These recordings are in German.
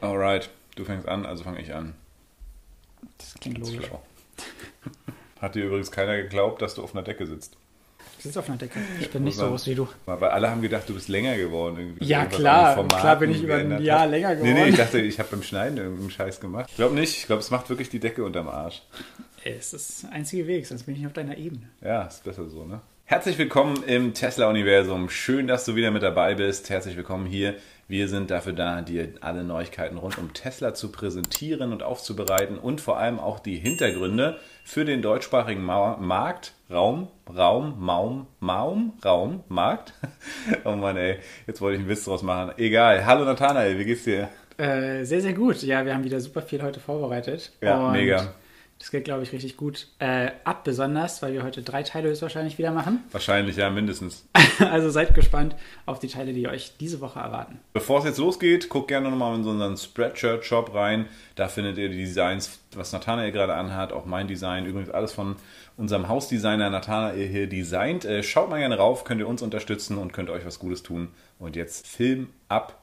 Alright, du fängst an, also fange ich an. Das klingt logisch. Schlau. Hat dir übrigens keiner geglaubt, dass du auf einer Decke sitzt. Ich sitze auf einer Decke. Ich bin nicht so groß wie du. Weil alle haben gedacht, du bist länger geworden. Irgendwie. Ja, klar. Klar bin ich über ein Jahr hast. länger Nee, nee, geworden. ich dachte, ich habe beim Schneiden irgendeinen Scheiß gemacht. Ich glaube nicht. Ich glaube, es macht wirklich die Decke unterm Arsch. Es ist der einzige Weg, sonst bin ich nicht auf deiner Ebene. Ja, ist besser so, ne? Herzlich willkommen im Tesla-Universum. Schön, dass du wieder mit dabei bist. Herzlich willkommen hier. Wir sind dafür da, dir alle Neuigkeiten rund um Tesla zu präsentieren und aufzubereiten und vor allem auch die Hintergründe für den deutschsprachigen Markt, Raum, Raum, Maum, Maum, Raum, Markt. Oh Mann, ey, jetzt wollte ich einen Witz draus machen. Egal. Hallo Nathanael, wie geht's dir? Äh, sehr, sehr gut. Ja, wir haben wieder super viel heute vorbereitet. Ja, mega. Das geht, glaube ich, richtig gut äh, ab, besonders, weil wir heute drei Teile höchstwahrscheinlich wieder machen. Wahrscheinlich, ja, mindestens. Also seid gespannt auf die Teile, die euch diese Woche erwarten. Bevor es jetzt losgeht, guckt gerne nochmal in unseren Spreadshirt-Shop rein. Da findet ihr die Designs, was Nathanael gerade anhat, auch mein Design. Übrigens alles von unserem Hausdesigner Nathanael hier designt. Äh, schaut mal gerne rauf, könnt ihr uns unterstützen und könnt euch was Gutes tun. Und jetzt Film ab.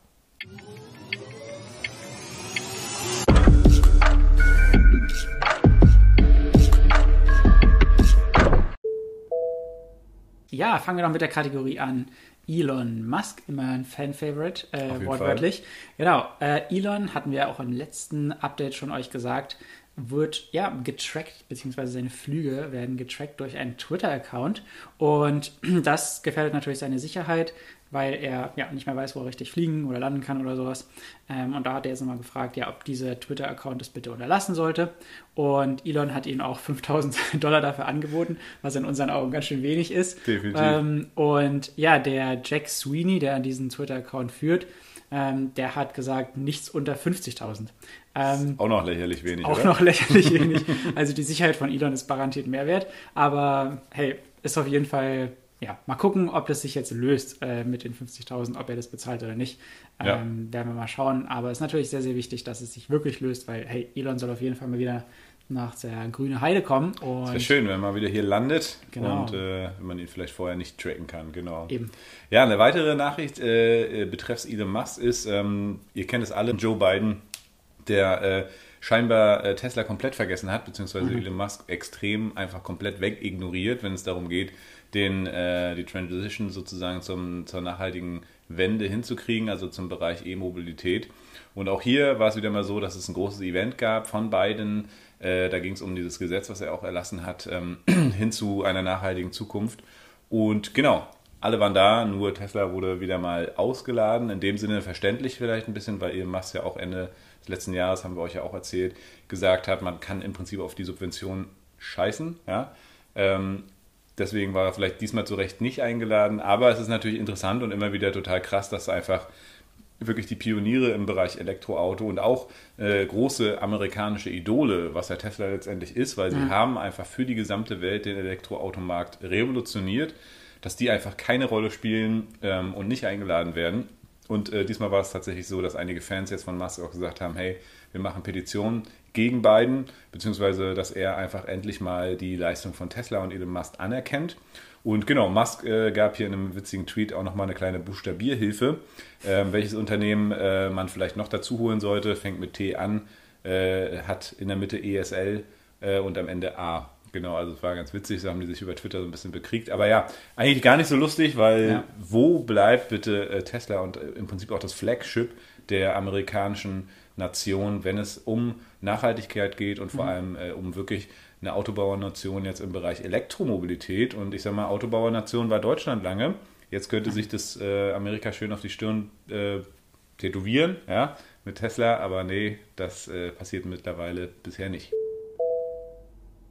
Ja, fangen wir doch mit der Kategorie an. Elon Musk, immer ein Fan-Favorite, äh, wortwörtlich. Genau, äh, Elon, hatten wir auch im letzten Update schon euch gesagt, wird ja getrackt, beziehungsweise seine Flüge werden getrackt durch einen Twitter-Account. Und das gefährdet natürlich seine Sicherheit, weil er ja nicht mehr weiß, wo er richtig fliegen oder landen kann oder sowas. Ähm, und da hat er jetzt nochmal gefragt, ja, ob dieser Twitter-Account das bitte unterlassen sollte. Und Elon hat ihm auch 5000 Dollar dafür angeboten, was in unseren Augen ganz schön wenig ist. Definitiv. Ähm, und ja, der Jack Sweeney, der diesen Twitter-Account führt, ähm, der hat gesagt, nichts unter 50.000. Ähm, Auch noch lächerlich wenig, auch oder? noch lächerlich wenig. Also die Sicherheit von Elon ist garantiert mehr wert. Aber hey, ist auf jeden Fall, ja, mal gucken, ob das sich jetzt löst äh, mit den 50.000, ob er das bezahlt oder nicht. Ähm, Ja. Werden wir mal schauen. Aber es ist natürlich sehr, sehr wichtig, dass es sich wirklich löst, weil, hey, Elon soll auf jeden Fall mal wieder nach der grüne Heide kommen. Und Wäre schön, wenn er mal wieder hier landet Genau. und äh, wenn man ihn vielleicht vorher nicht tracken kann, genau. Eben. Ja, eine weitere Nachricht äh, äh, betreffs Elon Musk ist, ähm, ihr kennt es alle, Joe Biden, der äh, scheinbar äh, Tesla komplett vergessen hat, beziehungsweise Elon Musk extrem einfach komplett wegignoriert, wenn es darum geht, den, äh, die Transition sozusagen zum, zur nachhaltigen Wende hinzukriegen, also zum Bereich E-Mobilität. Und auch hier war es wieder mal so, dass es ein großes Event gab von Biden. Äh, da ging es um dieses Gesetz, was er auch erlassen hat, ähm, hin zu einer nachhaltigen Zukunft. Und genau, alle waren da, nur Tesla wurde wieder mal ausgeladen. In dem Sinne verständlich vielleicht ein bisschen, weil Elon Musk ja auch Ende des letzten Jahres, haben wir euch ja auch erzählt, gesagt hat, man kann im Prinzip auf die Subvention scheißen. Ja? Ähm, deswegen war er vielleicht diesmal zu Recht nicht eingeladen. Aber es ist natürlich interessant und immer wieder total krass, dass einfach wirklich die Pioniere im Bereich Elektroauto und auch äh, große amerikanische Idole, was ja Tesla letztendlich ist, weil sie haben einfach für die gesamte Welt den Elektroautomarkt revolutioniert, dass die einfach keine Rolle spielen ähm, und nicht eingeladen werden. Und äh, diesmal war es tatsächlich so, dass einige Fans jetzt von Musk auch gesagt haben, hey, wir machen Petitionen gegen Biden, beziehungsweise dass er einfach endlich mal die Leistung von Tesla und Elon Musk anerkennt. Und genau, Musk äh, gab hier in einem witzigen Tweet auch nochmal eine kleine Buchstabierhilfe, ähm, welches Unternehmen äh, man vielleicht noch dazu holen sollte, fängt mit T an, äh, hat in der Mitte ESL äh, und am Ende A. Genau, also es war ganz witzig, so haben die sich über Twitter so ein bisschen bekriegt. Aber ja, eigentlich gar nicht so lustig, weil Ja. wo bleibt bitte äh, Tesla und äh, im Prinzip auch das Flagship der amerikanischen Nation, wenn es um Nachhaltigkeit geht und vor allem äh, um wirklich eine Autobauernation jetzt im Bereich Elektromobilität. Und ich sage mal, Autobauernation war Deutschland lange. Jetzt könnte sich das äh, Amerika schön auf die Stirn äh, tätowieren, ja, mit Tesla, aber nee, das äh, passiert mittlerweile bisher nicht.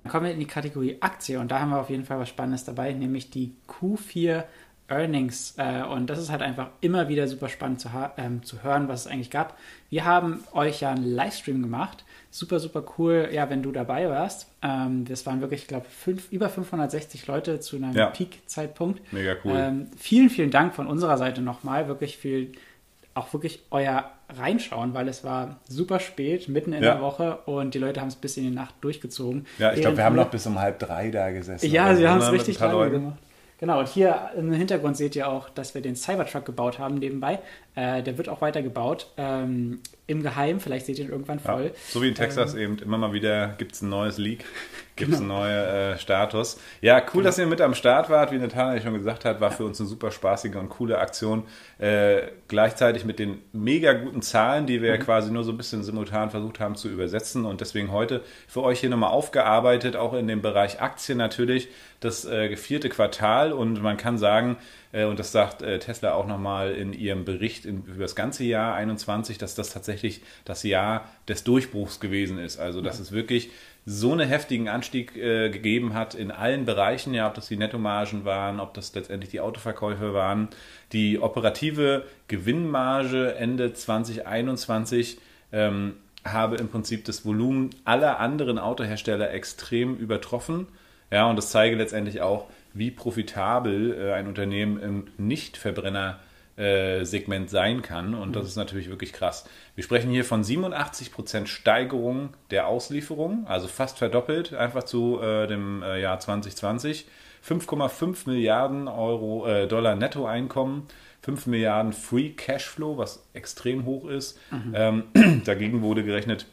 Dann kommen wir in die Kategorie Aktie und da haben wir auf jeden Fall was Spannendes dabei, nämlich die Q4 Earnings. Äh, und das ist halt einfach immer wieder super spannend zu, ähm, zu hören, was es eigentlich gab. Wir haben euch ja einen Livestream gemacht. Super, super cool, ja, wenn du dabei warst. Ähm, das waren wirklich, ich glaube, über 560 Leute zu einem Ja. Peak-Zeitpunkt. Mega cool. Ähm, vielen, vielen Dank von unserer Seite nochmal. Wirklich viel, auch wirklich euer Reinschauen, weil es war super spät, mitten in Ja. der Woche und die Leute haben es bis in die Nacht durchgezogen. Ja, ich glaube, wir haben wir- noch bis um halb drei da gesessen. ja, oder sie so, haben es richtig lange gemacht. Genau, und hier im Hintergrund seht ihr auch, dass wir den Cybertruck gebaut haben nebenbei. Äh, der wird auch weiter gebaut. Ähm, Im Geheimen, vielleicht seht ihr ihn irgendwann voll. Ja, so wie in Texas ähm, eben immer mal wieder gibt es ein neues Leak, gibt es genau. einen neuen äh, Status. Ja, cool, genau. dass ihr mit am Start wart. Wie Nathanael schon gesagt hat, war für uns eine super spaßige und coole Aktion. Äh, gleichzeitig mit den mega guten Zahlen, die wir mhm. ja quasi nur so ein bisschen simultan versucht haben zu übersetzen und deswegen heute für euch hier nochmal aufgearbeitet, auch in dem Bereich Aktien natürlich, das äh, vierte Quartal und man kann sagen, und das sagt äh, Tesla auch nochmal in ihrem Bericht über das ganze Jahr 21, dass das tatsächlich das Jahr des Durchbruchs gewesen ist. Also dass es wirklich so einen heftigen Anstieg äh, gegeben hat in allen Bereichen, ja, ob das die Nettomargen waren, ob das letztendlich die Autoverkäufe waren. Die operative Gewinnmarge Ende 2021 ähm, habe im Prinzip das Volumen aller anderen Autohersteller extrem übertroffen. Ja, und das zeige letztendlich auch, wie profitabel äh, ein Unternehmen im Nicht-Verbrenner-Segment sein kann. Und das mhm. ist natürlich wirklich krass. Wir sprechen hier von 87% Steigerung der Auslieferung, also fast verdoppelt, einfach zu äh, dem äh, Jahr 2020. 5,5 Milliarden Euro, äh, Dollar Nettoeinkommen, 5 Milliarden Free Cashflow, was extrem hoch ist. Mhm. Ähm, dagegen wurde gerechnet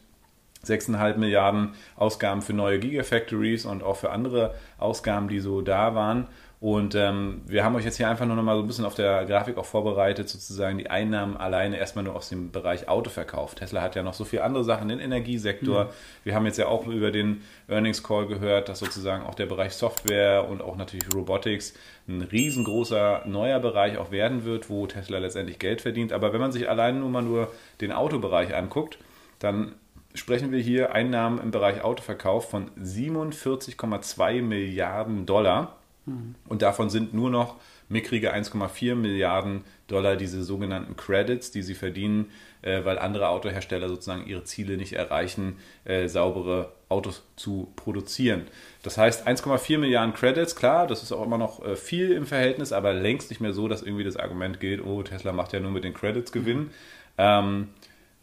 6,5 Milliarden Ausgaben für neue Gigafactories und auch für andere Ausgaben, die so da waren. Und ähm, wir haben euch jetzt hier einfach nur noch mal so ein bisschen auf der Grafik auch vorbereitet, sozusagen die Einnahmen alleine erstmal nur aus dem Bereich Autoverkauf. Tesla hat ja noch so viele andere Sachen, den Energiesektor. Mhm. Wir haben jetzt ja auch über den Earnings Call gehört, dass sozusagen auch der Bereich Software und auch natürlich Robotics ein riesengroßer neuer Bereich auch werden wird, wo Tesla letztendlich Geld verdient. Aber wenn man sich alleine nur mal nur den Autobereich anguckt, dann sprechen wir hier Einnahmen im Bereich Autoverkauf von 47,2 Milliarden Dollar. Mhm. Und davon sind nur noch mickrige 1,4 Milliarden Dollar diese sogenannten Credits, die sie verdienen, äh, weil andere Autohersteller sozusagen ihre Ziele nicht erreichen, äh, saubere Autos zu produzieren. Das heißt 1,4 Milliarden Credits, klar, das ist auch immer noch äh, viel im Verhältnis, aber längst nicht mehr so, dass irgendwie das Argument gilt, oh, Tesla macht ja nur mit den Credits Gewinn. Mhm. Ähm,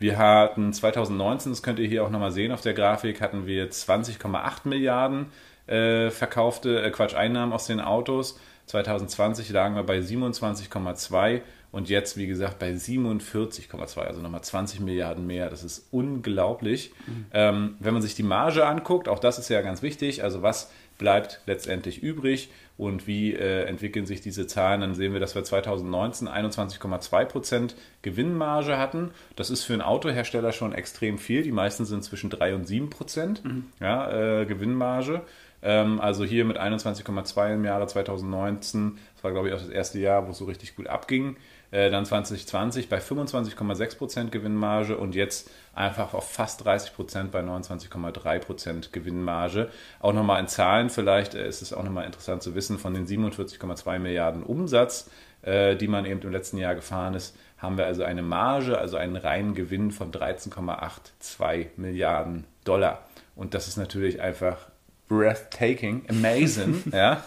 wir hatten 2019, das könnt ihr hier auch nochmal sehen auf der Grafik, hatten wir 20,8 Milliarden äh, verkaufte, äh, Quatsch, Einnahmen aus den Autos. 2020 lagen wir bei 27,2 und jetzt, wie gesagt, bei 47,2, also nochmal 20 Milliarden mehr. Das ist unglaublich. Mhm. Ähm, wenn man sich die Marge anguckt, auch das ist ja ganz wichtig, also was bleibt letztendlich übrig und wie äh, entwickeln sich diese Zahlen, dann sehen wir, dass wir 2019 21,2% Gewinnmarge hatten. Das ist für einen Autohersteller schon extrem viel. Die meisten sind zwischen 3 und 7% mhm. ja, äh, Gewinnmarge. Ähm, also hier mit 21,2 im Jahre 2019, das war glaube ich auch das erste Jahr, wo es so richtig gut abging. Äh, dann 2020 bei 25,6% Gewinnmarge und jetzt einfach auf fast 30% bei 29,3% Gewinnmarge. Auch nochmal in Zahlen vielleicht äh, ist es auch nochmal interessant zu wissen, von den 47,2 Milliarden Umsatz, äh, die man eben im letzten Jahr gefahren ist, haben wir also eine Marge, also einen reinen Gewinn von 13,82 Milliarden Dollar. Und das ist natürlich einfach breathtaking, amazing. ja.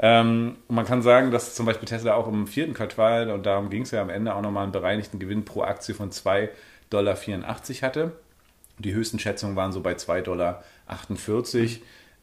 Ähm, man kann sagen, dass zum Beispiel Tesla auch im vierten Quartal, und darum ging es ja am Ende, auch nochmal einen bereinigten Gewinn pro Aktie von 2,84 Dollar hatte. Die höchsten Schätzungen waren so bei 2,48 Dollar.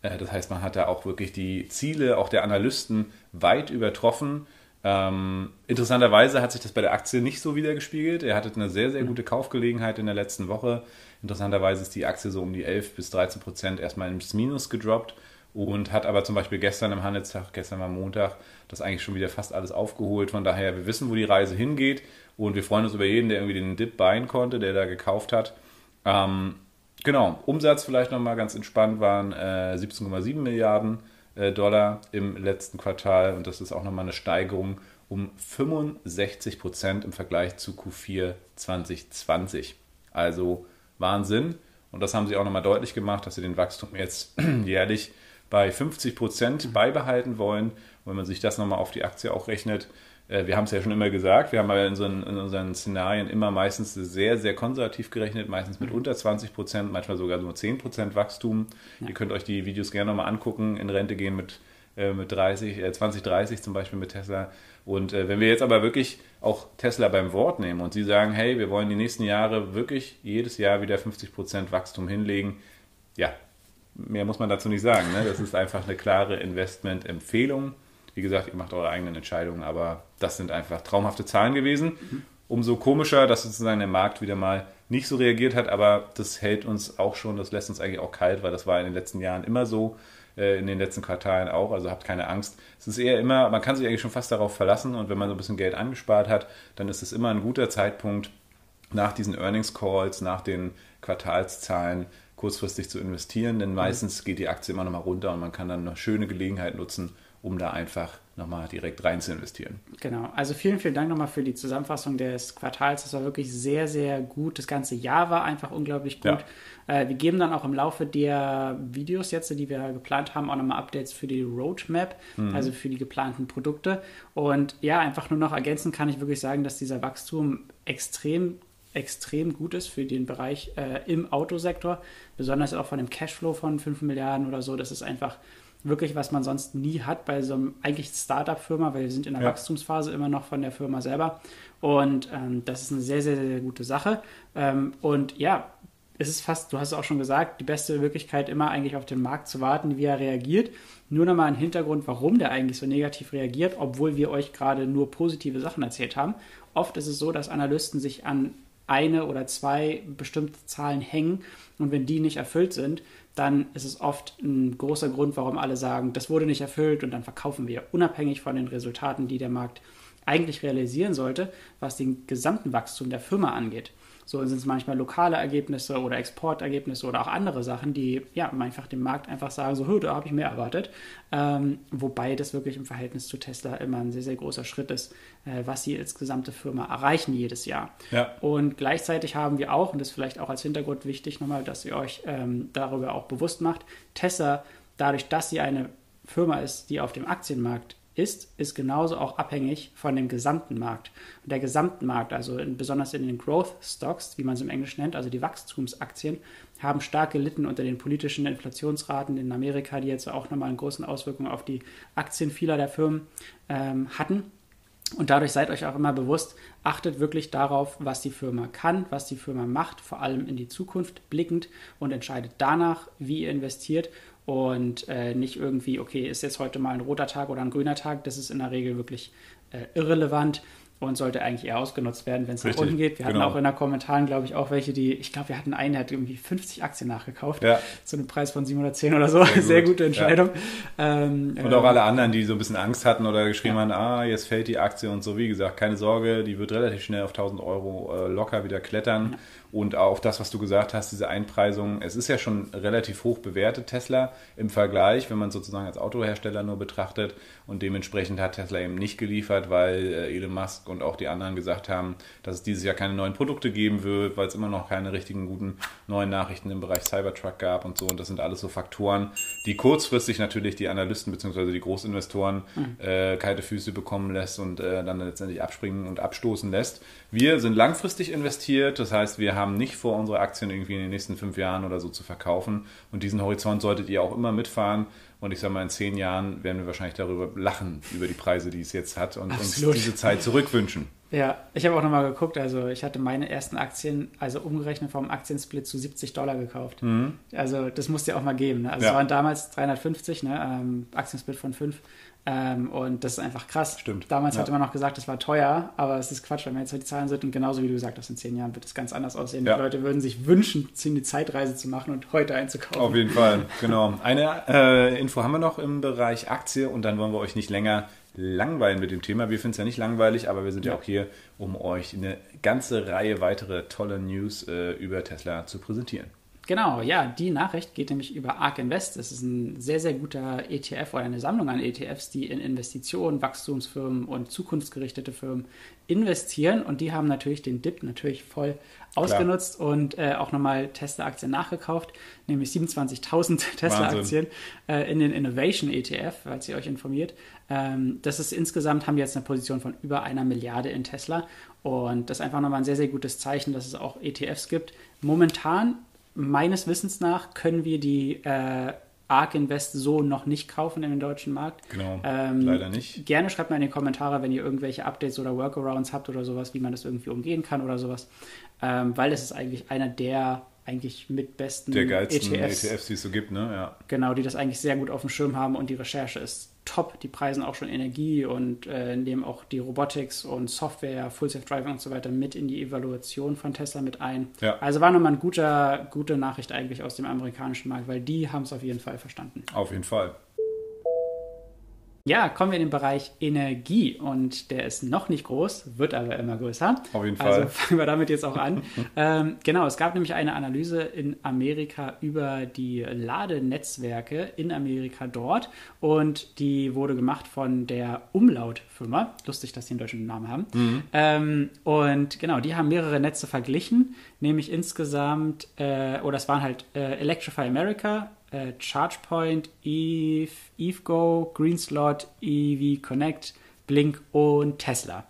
Äh, das heißt, man hat da auch wirklich die Ziele auch der Analysten weit übertroffen. Ähm, interessanterweise hat sich das bei der Aktie nicht so wiedergespiegelt. Er hatte eine sehr, sehr gute Kaufgelegenheit in der letzten Woche. Interessanterweise ist die Aktie so um die 11 bis 13 Prozent erstmal ins Minus gedroppt und hat aber zum Beispiel gestern am Handelstag, gestern war Montag, das eigentlich schon wieder fast alles aufgeholt. Von daher, wir wissen, wo die Reise hingeht und wir freuen uns über jeden, der irgendwie den Dip buyen konnte, der da gekauft hat. Ähm, genau, Umsatz vielleicht nochmal ganz entspannt waren äh, 17,7 Milliarden äh, Dollar im letzten Quartal und das ist auch nochmal eine Steigerung um 65 Prozent im Vergleich zu Q4 2020. Also Wahnsinn. Und das haben sie auch nochmal deutlich gemacht, dass sie den Wachstum jetzt jährlich bei 50 Prozent beibehalten wollen. Und wenn man sich das nochmal auf die Aktie auch rechnet, äh, wir haben es ja schon immer gesagt, wir haben ja in, so in, unseren Szenarien immer meistens sehr, sehr konservativ gerechnet, meistens mit unter 20 Prozent, manchmal sogar nur 10 Prozent Wachstum. Ja. Ihr könnt euch die Videos gerne nochmal angucken, in Rente gehen mit, äh, mit 30, äh, 2030 zum Beispiel mit Tesla. Und äh, wenn wir jetzt aber wirklich auch Tesla beim Wort nehmen und sie sagen, hey, wir wollen die nächsten Jahre wirklich jedes Jahr wieder 50% Wachstum hinlegen, ja, mehr muss man dazu nicht sagen. Ne? Das ist einfach eine klare Investmentempfehlung. Wie gesagt, ihr macht eure eigenen Entscheidungen, aber das sind einfach traumhafte Zahlen gewesen. Umso komischer, dass sozusagen der Markt wieder mal nicht so reagiert hat, aber das hält uns auch schon, das lässt uns eigentlich auch kalt, weil das war in den letzten Jahren immer so, in den letzten Quartalen auch, also habt keine Angst. Es ist eher immer, man kann sich eigentlich schon fast darauf verlassen und wenn man so ein bisschen Geld angespart hat, dann ist es immer ein guter Zeitpunkt, nach diesen Earnings Calls, nach den Quartalszahlen kurzfristig zu investieren, denn meistens geht die Aktie immer noch mal runter und man kann dann eine schöne Gelegenheit nutzen, um da einfach nochmal direkt rein zu investieren. Genau, also vielen, vielen Dank nochmal für die Zusammenfassung des Quartals. Das war wirklich sehr, sehr gut. Das ganze Jahr war einfach unglaublich gut. Ja. Äh, wir geben dann auch im Laufe der Videos jetzt, die wir geplant haben, auch nochmal Updates für die Roadmap, mhm. also für die geplanten Produkte. Und ja, einfach nur noch ergänzen kann ich wirklich sagen, dass dieser Wachstum extrem extrem gut ist für den Bereich äh, im Autosektor, besonders auch von dem Cashflow von 5 Milliarden oder so. Das ist einfach wirklich, was man sonst nie hat bei so einem eigentlich Startup-Firma, weil wir sind in der ja. Wachstumsphase immer noch von der Firma selber. Und ähm, das ist eine sehr, sehr, sehr gute Sache. Ähm, und ja, es ist fast, du hast es auch schon gesagt, die beste Möglichkeit, immer eigentlich auf den Markt zu warten, wie er reagiert. Nur nochmal ein Hintergrund, warum der eigentlich so negativ reagiert, obwohl wir euch gerade nur positive Sachen erzählt haben. Oft ist es so, dass Analysten sich an eine oder zwei bestimmte Zahlen hängen und wenn die nicht erfüllt sind, dann ist es oft ein großer Grund, warum alle sagen, das wurde nicht erfüllt und dann verkaufen wir, unabhängig von den Resultaten, die der Markt eigentlich realisieren sollte, was den gesamten Wachstum der Firma angeht. So sind es manchmal lokale Ergebnisse oder Exportergebnisse oder auch andere Sachen, die ja einfach dem Markt einfach sagen, so, da habe ich mehr erwartet. Ähm, wobei das wirklich im Verhältnis zu Tesla immer ein sehr, sehr großer Schritt ist, äh, was sie als gesamte Firma erreichen jedes Jahr. Ja. Und gleichzeitig haben wir auch, und das ist vielleicht auch als Hintergrund wichtig nochmal, dass ihr euch ähm, darüber auch bewusst macht, Tesla, dadurch, dass sie eine Firma ist, die auf dem Aktienmarkt ist, ist genauso auch abhängig von dem gesamten Markt. Und der gesamten Markt, also in, besonders in den Growth Stocks, wie man es im Englischen nennt, also die Wachstumsaktien, haben stark gelitten unter den politischen Inflationsraten in Amerika, die jetzt auch nochmal eine große Auswirkung auf die Aktien vieler der Firmen ähm, hatten. Und dadurch seid euch auch immer bewusst, achtet wirklich darauf, was die Firma kann, was die Firma macht, vor allem in die Zukunft blickend und entscheidet danach, wie ihr investiert und äh, nicht irgendwie, okay, ist jetzt heute mal ein roter Tag oder ein grüner Tag. Das ist in der Regel wirklich äh, irrelevant und sollte eigentlich eher ausgenutzt werden, wenn es nach unten geht. Wir hatten genau. auch in den Kommentaren, glaube ich, auch welche, die, ich glaube, wir hatten einen, der hat irgendwie 50 Aktien nachgekauft, ja. zu einem Preis von 710 oder so. Sehr, gut. Sehr gute Entscheidung. Ja. Ähm, und auch alle anderen, die so ein bisschen Angst hatten oder geschrieben ja. haben, ah, jetzt fällt die Aktie und so. Wie gesagt, keine Sorge, die wird relativ schnell auf 1000 Euro äh, locker wieder klettern. Und auch das, was du gesagt hast, diese Einpreisung, es ist ja schon relativ hoch bewertet, Tesla, im Vergleich, wenn man sozusagen als Autohersteller nur betrachtet. Und dementsprechend hat Tesla eben nicht geliefert, weil äh, Elon Musk und auch die anderen gesagt haben, dass es dieses Jahr keine neuen Produkte geben wird, weil es immer noch keine richtigen guten neuen Nachrichten im Bereich Cybertruck gab und so. Und das sind alles so Faktoren, die kurzfristig natürlich die Analysten bzw. die Großinvestoren mhm. äh, kalte Füße bekommen lässt und äh, dann letztendlich abspringen und abstoßen lässt. Wir sind langfristig investiert, das heißt, wir haben nicht vor, unsere Aktien irgendwie in den nächsten fünf Jahren oder so zu verkaufen. Und diesen Horizont solltet ihr auch immer mitfahren. Und ich sage mal, in zehn Jahren werden wir wahrscheinlich darüber lachen, über die Preise, die es jetzt hat und Absolut. uns diese Zeit zurückwünschen. Ja, ich habe auch nochmal geguckt, also ich hatte meine ersten Aktien, also umgerechnet vom Aktiensplit zu 70 Dollar gekauft. Mhm. Also das musste ja auch mal geben. Ne? Also ja. es waren damals 350, ne? Ähm, Aktiensplit von 5. Ähm, und das ist einfach krass. Stimmt. Damals ja. hatte man noch gesagt, das war teuer, aber es ist Quatsch, wenn man jetzt halt die Zahlen sind. Und genauso wie du gesagt hast, in zehn Jahren wird es ganz anders aussehen. Ja. Die Leute würden sich wünschen, eine Zeitreise zu machen und heute einzukaufen. Auf jeden Fall, genau. Eine äh, Info haben wir noch im Bereich Aktie und dann wollen wir euch nicht länger langweilen mit dem Thema. Wir finden es ja nicht langweilig, aber wir sind ja. ja. auch hier, um euch eine ganze Reihe weitere tolle News äh, über Tesla zu präsentieren. Genau, ja, die Nachricht geht nämlich über ARK Invest. Das ist ein sehr, sehr guter ETF oder eine Sammlung an ETFs, die in Investitionen, Wachstumsfirmen und zukunftsgerichtete Firmen investieren. Und die haben natürlich den Dip natürlich voll ausgenutzt Klar. und äh, auch nochmal Tesla-Aktien nachgekauft, nämlich 27.000 Tesla-Aktien äh, in den Innovation ETF, falls ihr euch informiert. Ähm, das ist insgesamt, haben wir jetzt eine Position von über einer Milliarde in Tesla. Und das ist einfach nochmal ein sehr, sehr gutes Zeichen, dass es auch ETFs gibt. Momentan meines Wissens nach können wir die äh, ARK Invest so noch nicht kaufen in den deutschen Markt. Genau, ähm, leider nicht. Gerne schreibt mal in die Kommentare, wenn ihr irgendwelche Updates oder Workarounds habt oder sowas, wie man das irgendwie umgehen kann oder sowas. Ähm, weil es ist eigentlich einer der eigentlich mit besten der geilsten ETFs, ETFs, die es so gibt, ne? Ja. Genau, die das eigentlich sehr gut auf dem Schirm haben und die Recherche ist top. Die preisen auch schon Energie und äh, nehmen auch die Robotics und Software, Full Self Driving und so weiter mit in die Evaluation von Tesla mit ein. Ja. Also war nochmal eine gute, gute Nachricht eigentlich aus dem amerikanischen Markt, weil die haben es auf jeden Fall verstanden. Auf jeden Fall. Ja, kommen wir in den Bereich Energie und der ist noch nicht groß, wird aber immer größer. Auf jeden Also Fall. fangen wir damit jetzt auch an. ähm, genau, es gab nämlich eine Analyse in Amerika über die Ladenetzwerke in Amerika dort und die wurde gemacht von der Umlaut-Firma. Lustig, dass sie einen deutschen Namen haben. Ähm, und genau, die haben mehrere Netze verglichen, nämlich insgesamt, äh, oder es waren halt äh, Electrify America, äh, ChargePoint, Eve, EveGo, GreenSlot, EV Connect, Blink und Tesla.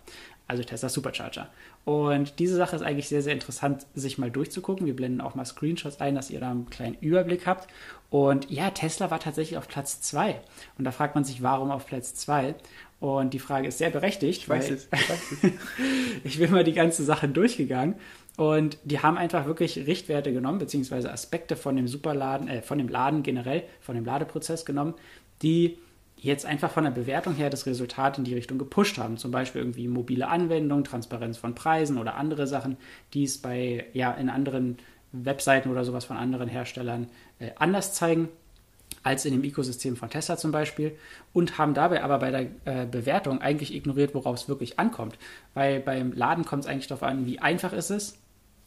Also Tesla Supercharger. Und diese Sache ist eigentlich sehr, sehr interessant, sich mal durchzugucken. Wir blenden auch mal Screenshots ein, dass ihr da einen kleinen Überblick habt. Und ja, Tesla war tatsächlich auf Platz 2. Und da fragt man sich, warum auf Platz 2? Und die Frage ist sehr berechtigt, weil es. Ich weiß es. ich bin mal die ganze Sache durchgegangen und die haben einfach wirklich Richtwerte genommen, beziehungsweise Aspekte von dem Superladen, äh, von dem Laden generell, von dem Ladeprozess genommen, die jetzt einfach von der Bewertung her das Resultat in die Richtung gepusht haben. Zum Beispiel irgendwie mobile Anwendung, Transparenz von Preisen oder andere Sachen, die es bei, ja, in anderen Webseiten oder sowas von anderen Herstellern äh, anders zeigen als in dem Ökosystem von Tesla zum Beispiel und haben dabei aber bei der äh, Bewertung eigentlich ignoriert, worauf es wirklich ankommt. Weil beim Laden kommt es eigentlich darauf an, wie einfach ist es,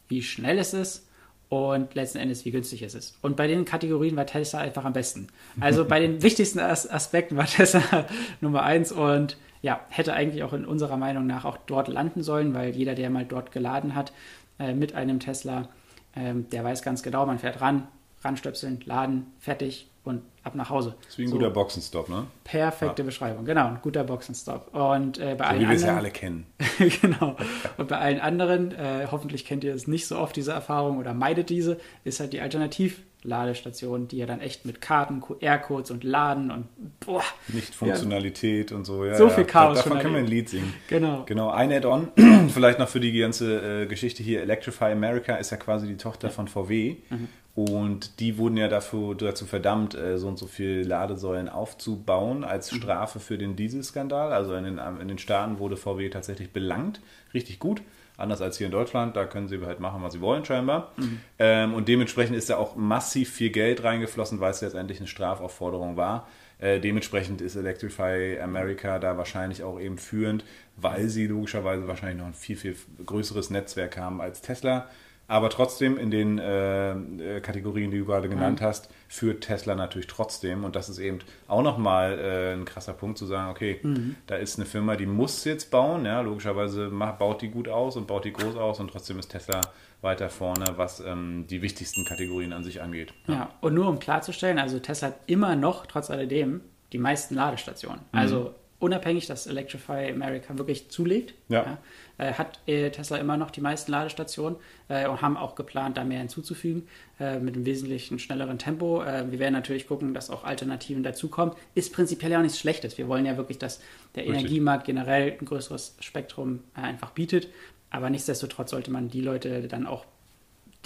wie schnell es ist und letzten Endes, wie günstig es ist. Und bei den Kategorien war Tesla einfach am besten. Also bei den wichtigsten As Aspekten war Tesla Nummer eins und ja, hätte eigentlich auch in unserer Meinung nach auch dort landen sollen, weil jeder, der mal dort geladen hat äh, mit einem Tesla, ähm, der weiß ganz genau, man fährt ran, ranstöpseln, laden, fertig und ab nach Hause. Das ist wie ein So, guter Boxenstopp, ne? Perfekte Beschreibung, genau, ein guter Boxenstopp. Und äh, bei So allen wie wir es ja anderen, alle kennen. genau. Und bei allen anderen, äh, hoffentlich kennt ihr es nicht so oft, diese Erfahrung, oder meidet diese, ist halt die Alternativladestation, die ja dann echt mit Karten, QR-Codes und Laden und boah, Nicht Funktionalität und so. Ja, So ja. viel Chaos Davon können wir ein. Lied singen. genau. Genau, ein Add-on, vielleicht noch für die ganze äh, Geschichte hier. Electrify America ist ja quasi die Tochter von VW. Mhm. Und die wurden ja dafür, dazu verdammt, äh, so und so viele Ladesäulen aufzubauen als Mhm. Strafe für den Dieselskandal. Also in den, in den Staaten wurde VW tatsächlich belangt. Richtig gut. Anders als hier in Deutschland, da können sie halt machen, was sie wollen, scheinbar. Mhm. Ähm, und dementsprechend ist da auch massiv viel Geld reingeflossen, weil es letztendlich eine Strafaufforderung war. Äh, dementsprechend ist Electrify America da wahrscheinlich auch eben führend, weil sie logischerweise wahrscheinlich noch ein viel, viel größeres Netzwerk haben als Tesla. Aber trotzdem in den äh, äh, Kategorien, die du gerade genannt hast, führt Tesla natürlich trotzdem. Und das ist eben auch nochmal äh, ein krasser Punkt zu sagen, okay, da ist eine Firma, die muss jetzt bauen. Ja, logischerweise macht, baut die gut aus und baut die groß aus und trotzdem ist Tesla weiter vorne, was ähm, die wichtigsten Kategorien an sich angeht. Ja, und nur um klarzustellen, also Tesla hat immer noch, trotz alledem, die meisten Ladestationen. Mhm. Also unabhängig, dass Electrify America wirklich zulegt, Ja. äh, hat äh, Tesla immer noch die meisten Ladestationen äh, und haben auch geplant, da mehr hinzuzufügen, äh, mit einem wesentlichen schnelleren Tempo. Äh, wir werden natürlich gucken, dass auch Alternativen dazukommen. Ist prinzipiell ja auch nichts Schlechtes. Wir wollen ja wirklich, dass der Richtig. Energiemarkt generell ein größeres Spektrum äh, einfach bietet. Aber nichtsdestotrotz sollte man die Leute dann auch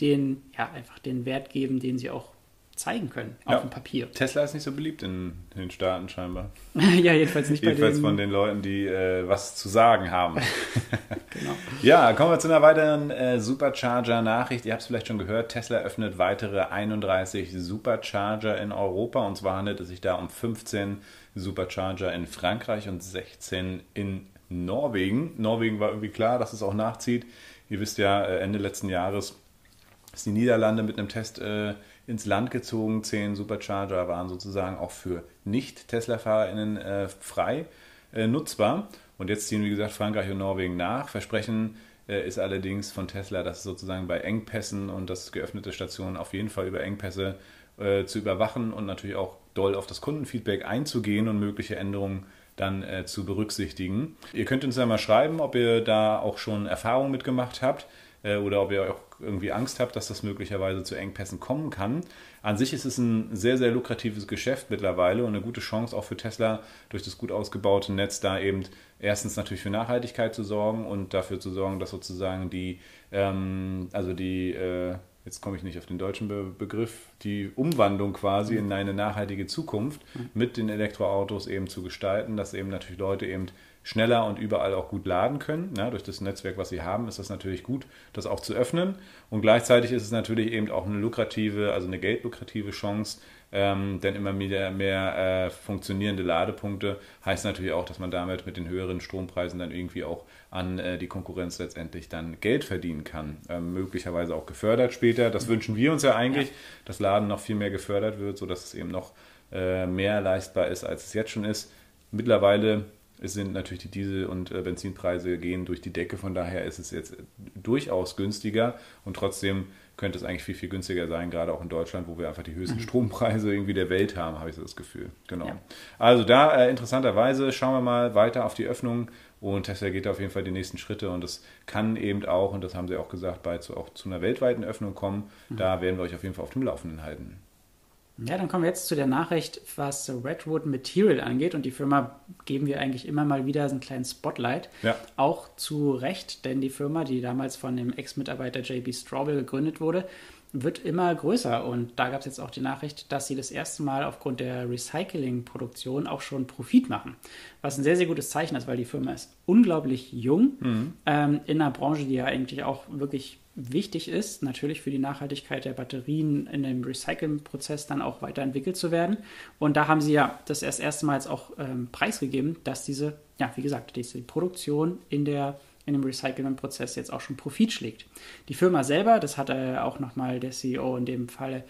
den, ja, einfach den Wert geben, den sie auch zeigen können auf Ja. dem Papier. Tesla ist nicht so beliebt in, in den Staaten scheinbar. ja, jedenfalls nicht bei Jedenfalls den, von den Leuten, die äh, was zu sagen haben. Genau. Ja, kommen wir zu einer weiteren äh, Supercharger-Nachricht. Ihr habt es vielleicht schon gehört, Tesla öffnet weitere 31 Supercharger in Europa. Und zwar handelt es sich da um 15 Supercharger in Frankreich und 16 in Norwegen. Norwegen war irgendwie klar, dass es auch nachzieht. Ihr wisst ja, äh, Ende letzten Jahres ist die Niederlande mit einem Test äh, ins Land gezogen. Zehn Supercharger waren sozusagen auch für Nicht-Tesla-FahrerInnen äh, frei äh, nutzbar. Und jetzt ziehen, wie gesagt, Frankreich und Norwegen nach. Versprechen äh, ist allerdings von Tesla, dass sozusagen bei Engpässen und das geöffnete Stationen auf jeden Fall über Engpässe äh, zu überwachen und natürlich auch doll auf das Kundenfeedback einzugehen und mögliche Änderungen dann äh, zu berücksichtigen. Ihr könnt uns ja mal schreiben, ob ihr da auch schon Erfahrungen mitgemacht habt oder ob ihr auch irgendwie Angst habt, dass das möglicherweise zu Engpässen kommen kann. An sich ist es ein sehr, sehr lukratives Geschäft mittlerweile und eine gute Chance auch für Tesla durch das gut ausgebaute Netz da eben erstens natürlich für Nachhaltigkeit zu sorgen und dafür zu sorgen, dass sozusagen die, ähm, also die, äh, jetzt komme ich nicht auf den deutschen Be Begriff, die Umwandlung quasi in eine nachhaltige Zukunft mit den Elektroautos eben zu gestalten, dass eben natürlich Leute eben schneller und überall auch gut laden können. Ja, durch das Netzwerk, was sie haben, ist das natürlich gut, das auch zu öffnen. Und gleichzeitig ist es natürlich eben auch eine lukrative, also eine geldlukrative Chance, ähm, denn immer mehr, mehr äh, funktionierende Ladepunkte heißt natürlich auch, dass man damit mit den höheren Strompreisen dann irgendwie auch an äh, die Konkurrenz letztendlich dann Geld verdienen kann. Ähm, möglicherweise auch gefördert später. Das wünschen wir uns ja eigentlich, ja. dass Laden noch viel mehr gefördert wird, sodass es eben noch äh, mehr leistbar ist, als es jetzt schon ist. Mittlerweile es sind natürlich die Diesel- und äh, Benzinpreise gehen durch die Decke, von daher ist es jetzt durchaus günstiger und trotzdem könnte es eigentlich viel, viel günstiger sein, gerade auch in Deutschland, wo wir einfach die höchsten mhm. Strompreise irgendwie der Welt haben, habe ich so das Gefühl. Genau. Ja. Also da äh, interessanterweise schauen wir mal weiter auf die Öffnung und Tesla geht auf jeden Fall die nächsten Schritte und es kann eben auch, und das haben sie auch gesagt, bald zu, auch zu einer weltweiten Öffnung kommen. Mhm. Da werden wir euch auf jeden Fall auf dem Laufenden halten. Ja, dann kommen wir jetzt zu der Nachricht, was Redwood Material angeht. Und die Firma geben wir eigentlich immer mal wieder so einen kleinen Spotlight. Ja. Auch zu Recht, denn die Firma, die damals von dem Ex-Mitarbeiter JB Straubel gegründet wurde, wird immer größer. Und da gab es jetzt auch die Nachricht, dass sie das erste Mal aufgrund der Recycling-Produktion auch schon Profit machen. Was ein sehr, sehr gutes Zeichen ist, weil die Firma ist unglaublich jung mhm. ähm, in einer Branche, die ja eigentlich auch wirklich wichtig ist, natürlich für die Nachhaltigkeit der Batterien in dem Recycling-Prozess dann auch weiterentwickelt zu werden. Und da haben sie ja das erst erstmals auch ähm, preisgegeben, dass diese, ja, wie gesagt, diese Produktion in der in dem Recycling-Prozess jetzt auch schon Profit schlägt. Die Firma selber, das hat er auch nochmal der CEO in dem Fall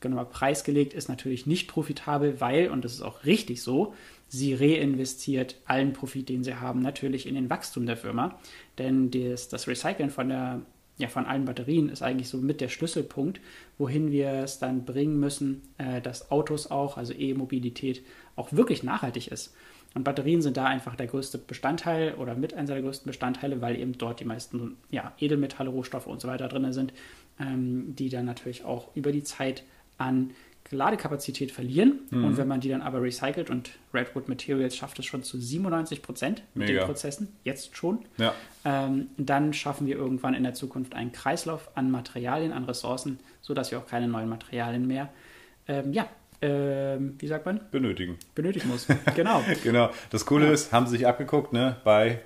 genau preisgelegt, ist natürlich nicht profitabel, weil, und das ist auch richtig so, sie reinvestiert allen Profit, den sie haben, natürlich in den Wachstum der Firma. Denn das, das Recyceln von der ja, von allen Batterien ist eigentlich so mit der Schlüsselpunkt, wohin wir es dann bringen müssen, äh, dass Autos auch, also E-Mobilität, auch wirklich nachhaltig ist. Und Batterien sind da einfach der größte Bestandteil oder mit einer der größten Bestandteile, weil eben dort die meisten ja, Edelmetalle, Rohstoffe und so weiter drin sind, ähm, die dann natürlich auch über die Zeit an Ladekapazität verlieren. Mhm. Und wenn man die dann aber recycelt und Redwood Materials schafft es schon zu 97 Prozent mit Mega. den Prozessen, jetzt schon, ja. ähm, dann schaffen wir irgendwann in der Zukunft einen Kreislauf an Materialien, an Ressourcen, sodass wir auch keine neuen Materialien mehr, ähm, ja, wie sagt man? Benötigen. Benötigen muss. Genau. genau. Das Coole ja. ist, haben sie sich abgeguckt, ne, bei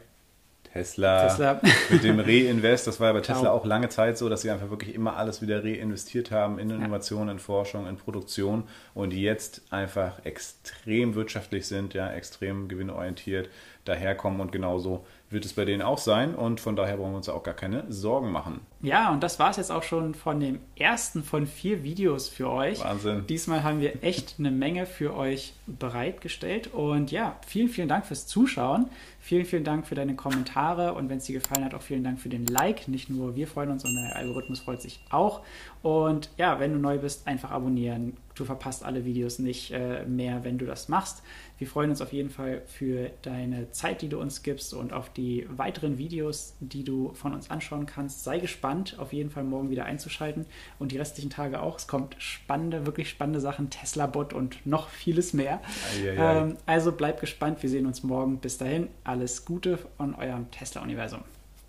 Tesla, Tesla. mit dem Reinvest, das war ja bei Tesla genau. auch lange Zeit so, dass sie einfach wirklich immer alles wieder reinvestiert haben in Innovation, in Forschung, in Produktion und jetzt einfach extrem wirtschaftlich sind, ja, extrem gewinnorientiert daherkommen und genauso wird es bei denen auch sein und von daher brauchen wir uns auch gar keine Sorgen machen. Ja, und das war es jetzt auch schon von dem ersten von vier Videos für euch. Wahnsinn. Diesmal haben wir echt eine Menge für euch bereitgestellt und ja, vielen, vielen Dank fürs Zuschauen. Vielen, vielen Dank für deine Kommentare und wenn es dir gefallen hat, auch vielen Dank für den Like. Nicht nur wir freuen uns, sondern der Algorithmus freut sich auch. Und ja, wenn du neu bist, einfach abonnieren. Du verpasst alle Videos nicht äh, mehr, wenn du das machst. Wir freuen uns auf jeden Fall für deine Zeit, die du uns gibst und auf die weiteren Videos, die du von uns anschauen kannst. Sei gespannt, auf jeden Fall morgen wieder einzuschalten und die restlichen Tage auch. Es kommt spannende, wirklich spannende Sachen, Tesla-Bot und noch vieles mehr. Ähm, also bleib gespannt. Wir sehen uns morgen. Bis dahin, alles Gute von eurem Tesla-Universum.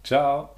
Ciao.